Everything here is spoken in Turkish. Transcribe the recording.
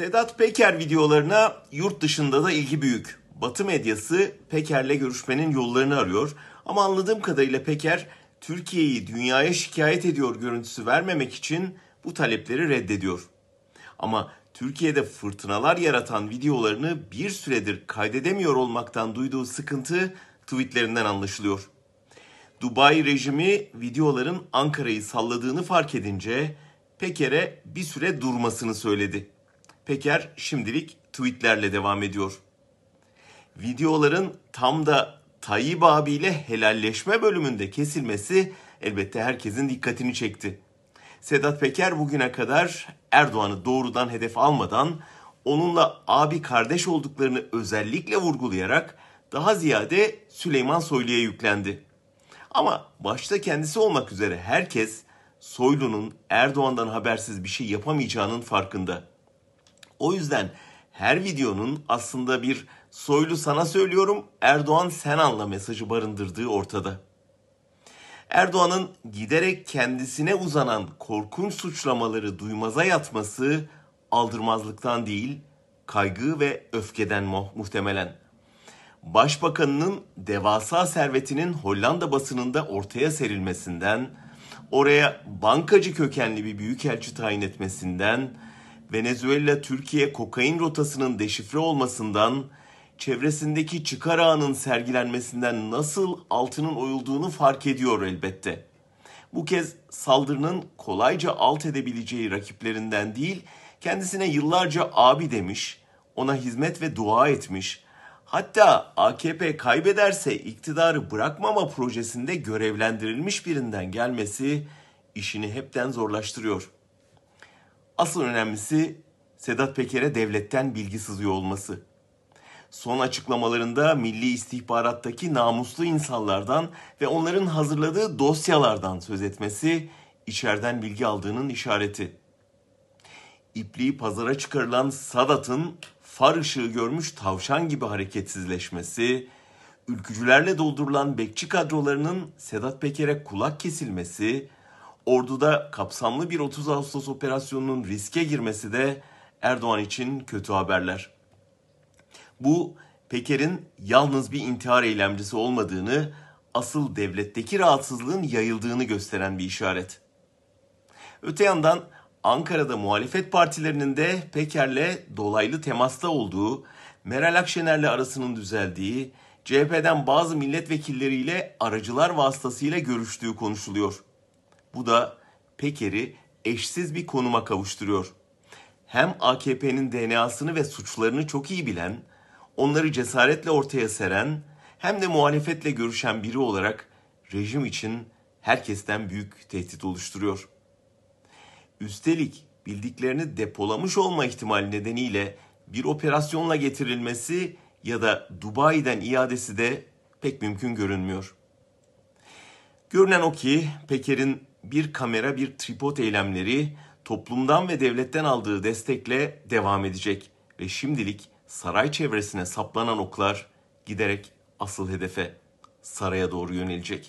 Sedat Peker videolarına yurt dışında da ilgi büyük. Batı medyası Peker'le görüşmenin yollarını arıyor. Ama anladığım kadarıyla Peker Türkiye'yi dünyaya şikayet ediyor görüntüsü vermemek için bu talepleri reddediyor. Ama Türkiye'de fırtınalar yaratan videolarını bir süredir kaydedemiyor olmaktan duyduğu sıkıntı tweetlerinden anlaşılıyor. Dubai rejimi videoların Ankara'yı salladığını fark edince Peker'e bir süre durmasını söyledi. Peker şimdilik tweetlerle devam ediyor. Videoların tam da Tayyip abiyle helalleşme bölümünde kesilmesi elbette herkesin dikkatini çekti. Sedat Peker bugüne kadar Erdoğan'ı doğrudan hedef almadan onunla abi kardeş olduklarını özellikle vurgulayarak daha ziyade Süleyman Soylu'ya yüklendi. Ama başta kendisi olmak üzere herkes Soylu'nun Erdoğan'dan habersiz bir şey yapamayacağının farkında. O yüzden her videonun aslında bir Soylu sana söylüyorum Erdoğan sen anla mesajı barındırdığı ortada. Erdoğan'ın giderek kendisine uzanan korkunç suçlamaları duymaza yatması aldırmazlıktan değil, kaygı ve öfkeden mu- muhtemelen. Başbakanının devasa servetinin Hollanda basınında ortaya serilmesinden, oraya bankacı kökenli bir büyükelçi tayin etmesinden, Venezuela Türkiye kokain rotasının deşifre olmasından, çevresindeki çıkar ağının sergilenmesinden nasıl altının oyulduğunu fark ediyor elbette. Bu kez saldırının kolayca alt edebileceği rakiplerinden değil, kendisine yıllarca abi demiş, ona hizmet ve dua etmiş, hatta AKP kaybederse iktidarı bırakmama projesinde görevlendirilmiş birinden gelmesi işini hepten zorlaştırıyor. Asıl önemlisi Sedat Peker'e devletten bilgi sızıyor olması. Son açıklamalarında Milli İstihbarat'taki namuslu insanlardan ve onların hazırladığı dosyalardan söz etmesi içeriden bilgi aldığının işareti. İpliği pazara çıkarılan Sadat'ın far ışığı görmüş tavşan gibi hareketsizleşmesi, ülkücülerle doldurulan bekçi kadrolarının Sedat Peker'e kulak kesilmesi, orduda kapsamlı bir 30 Ağustos operasyonunun riske girmesi de Erdoğan için kötü haberler. Bu Peker'in yalnız bir intihar eylemcisi olmadığını, asıl devletteki rahatsızlığın yayıldığını gösteren bir işaret. Öte yandan Ankara'da muhalefet partilerinin de Peker'le dolaylı temasta olduğu, Meral Akşener'le arasının düzeldiği, CHP'den bazı milletvekilleriyle aracılar vasıtasıyla görüştüğü konuşuluyor. Bu da Peker'i eşsiz bir konuma kavuşturuyor. Hem AKP'nin DNA'sını ve suçlarını çok iyi bilen, onları cesaretle ortaya seren, hem de muhalefetle görüşen biri olarak rejim için herkesten büyük tehdit oluşturuyor. Üstelik bildiklerini depolamış olma ihtimali nedeniyle bir operasyonla getirilmesi ya da Dubai'den iadesi de pek mümkün görünmüyor. Görünen o ki Peker'in bir kamera bir tripod eylemleri toplumdan ve devletten aldığı destekle devam edecek ve şimdilik saray çevresine saplanan oklar giderek asıl hedefe saraya doğru yönelecek.